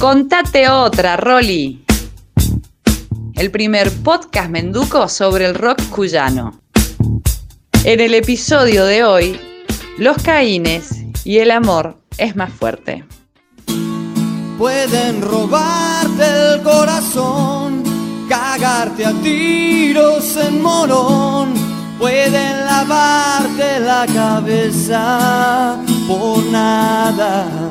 Contate otra, Rolly. El primer podcast menduco sobre el rock cuyano. En el episodio de hoy, los caínes y el amor es más fuerte. Pueden robarte el corazón, cagarte a tiros en morón, pueden lavarte la cabeza por nada.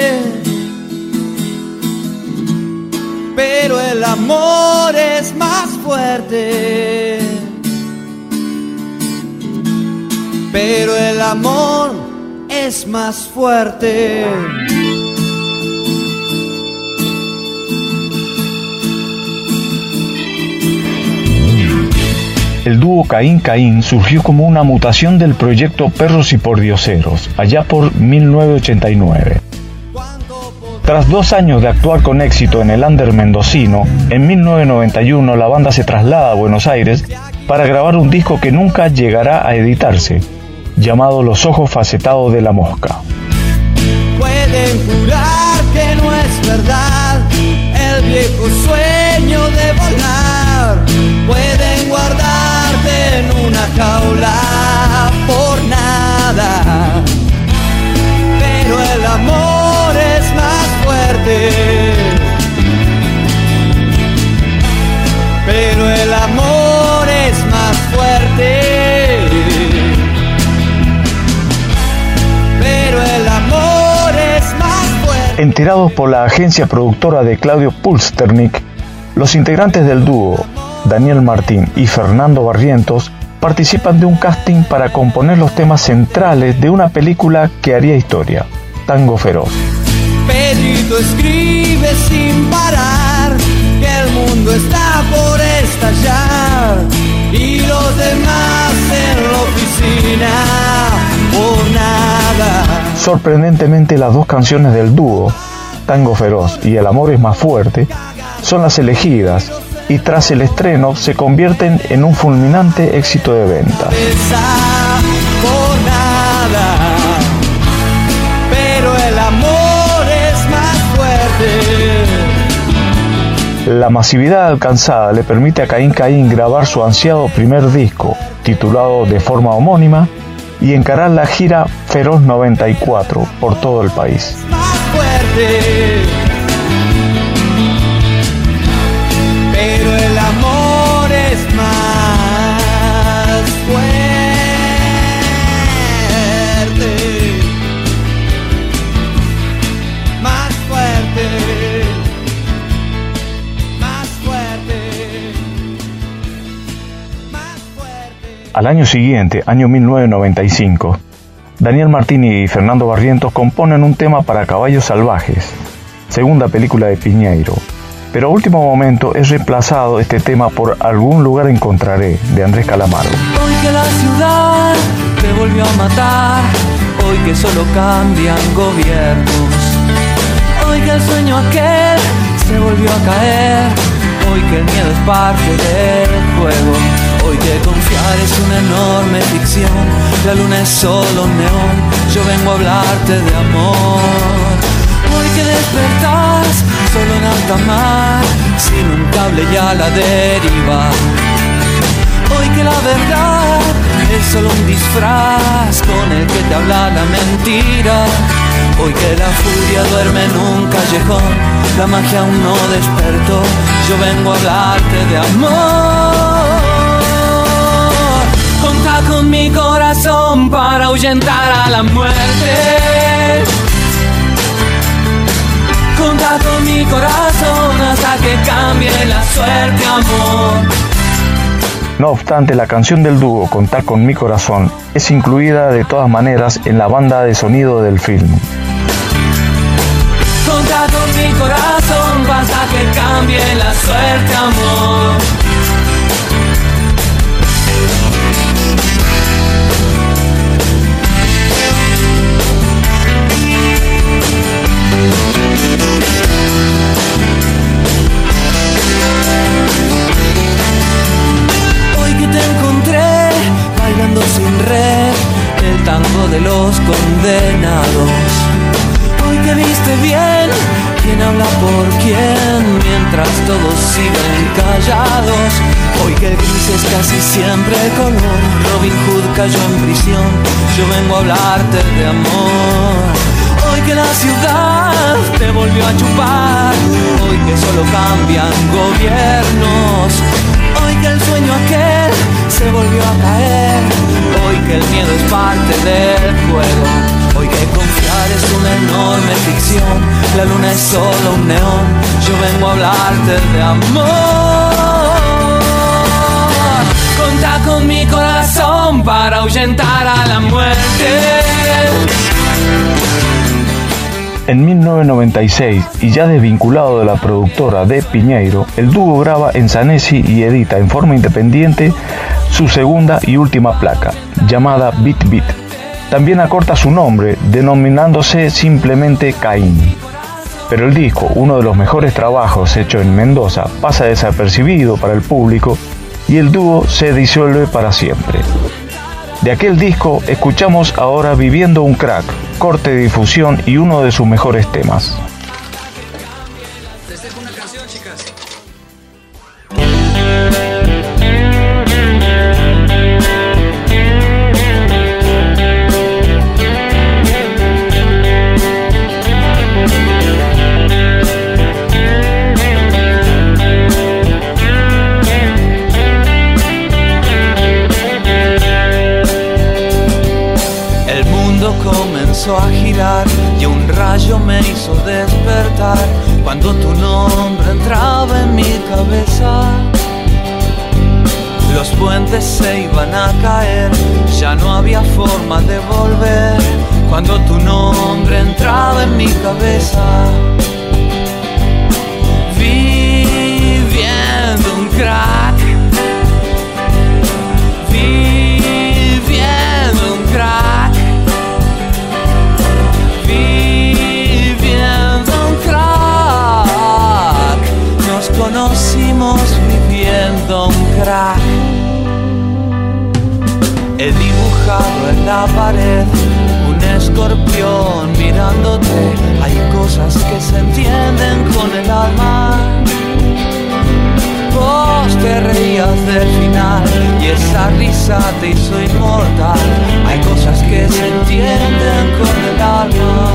El amor es más fuerte. Pero el amor es más fuerte. El dúo Caín Caín surgió como una mutación del proyecto Perros y Pordioseros, allá por 1989. Tras dos años de actuar con éxito en el under mendocino, en 1991 la banda se traslada a Buenos Aires para grabar un disco que nunca llegará a editarse, llamado Los Ojos Facetados de la Mosca. Pueden jurar que no es verdad el viejo sueño de volar. Pueden guardarte en una jaula por nada. Pero el amor fuerte. Pero el amor es más fuerte. Pero el amor es más fuerte. Enterados por la agencia productora de Claudio Pulsternik, los integrantes del dúo, Daniel Martín y Fernando Barrientos, participan de un casting para componer los temas centrales de una película que haría historia, Tango Feroz. Pedrito escribe sin parar que el mundo está por estallar y los demás en la oficina por nada. Sorprendentemente las dos canciones del dúo, Tango Feroz y El Amor es más fuerte, son las elegidas y tras el estreno se convierten en un fulminante éxito de venta. La masividad alcanzada le permite a Caín Caín grabar su ansiado primer disco, titulado de forma homónima, y encarar la gira Feroz 94 por todo el país. Al año siguiente, año 1995, Daniel Martín y Fernando Barrientos componen un tema para Caballos Salvajes, segunda película de Piñeiro. Pero a último momento es reemplazado este tema por Algún lugar encontraré, de Andrés Calamaro. Hoy que la ciudad te volvió a matar, hoy que solo cambian gobiernos, hoy que el sueño aquel se volvió a caer, hoy que el miedo es parte del juego, hoy que confiar es una enorme ficción, la luna es solo un neón, yo vengo a hablarte de amor. Hoy que despertás solo en alta mar, sin un cable ya la deriva. Hoy que la verdad es solo un disfraz con el que te habla la mentira. Hoy que la furia duerme en un callejón, la magia aún no despertó. Yo vengo a hablarte de amor. Conta con mi corazón para ahuyentar a la muerte. Conta con mi corazón hasta que cambie la suerte, amor. No obstante, la canción del dúo Contar con mi corazón es incluida de todas maneras en la banda de sonido del film. Conta con mi corazón hasta que cambie la suerte, amor. Siguen callados. Hoy que el gris es casi siempre color, Robin Hood cayó en prisión, yo vengo a hablarte de amor. Hoy que la ciudad te volvió a chupar, hoy que solo cambian gobiernos, hoy que el sueño aquel se volvió a caer, hoy que el miedo es parte del juego. Hoy que confiar es una enorme ficción, la luna es solo un neón, yo vengo a hablarte de amor. Conta con mi corazón para ahuyentar a la muerte. En 1996, y ya desvinculado de la productora de Piñeiro, el dúo graba en Sanesi y edita en forma independiente su segunda y última placa, llamada Beat Beat también acorta su nombre, denominándose simplemente Caín. Pero el disco, uno de los mejores trabajos hecho en Mendoza, pasa desapercibido para el público y el dúo se disuelve para siempre. De aquel disco escuchamos ahora Viviendo un crack, corte de difusión y uno de sus mejores temas. Rayo me hizo despertar cuando tu nombre entraba en mi cabeza. Los puentes se iban a caer, ya no había forma de volver cuando tu nombre entraba en mi cabeza. Viviendo un crack cosas que se entienden con el alma. Vos te reías del final y esa risa te hizo inmortal. Hay cosas que se entienden con el alma.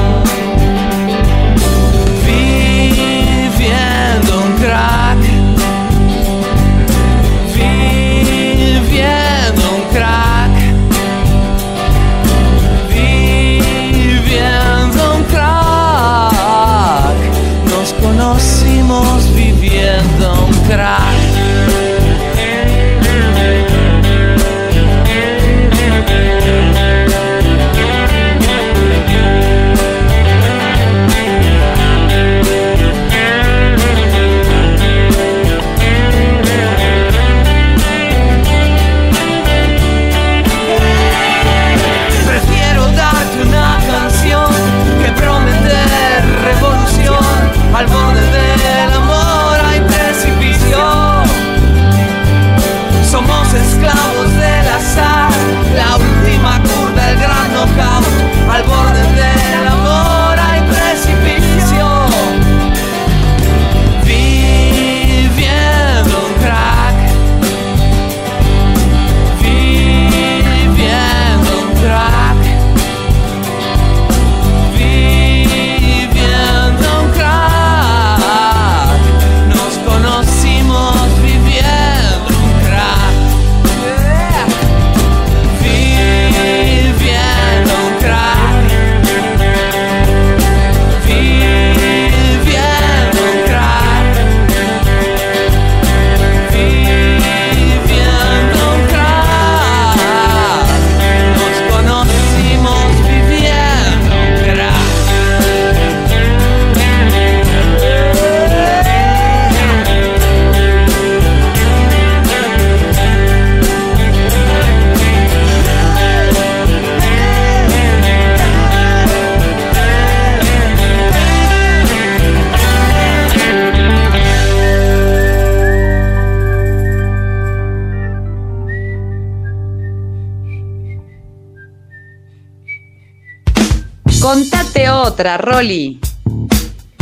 Contate otra, Rolly.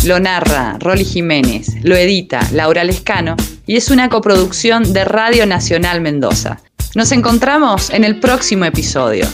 Lo narra Rolly Jiménez, lo edita Laura Lescano y es una coproducción de Radio Nacional Mendoza. Nos encontramos en el próximo episodio.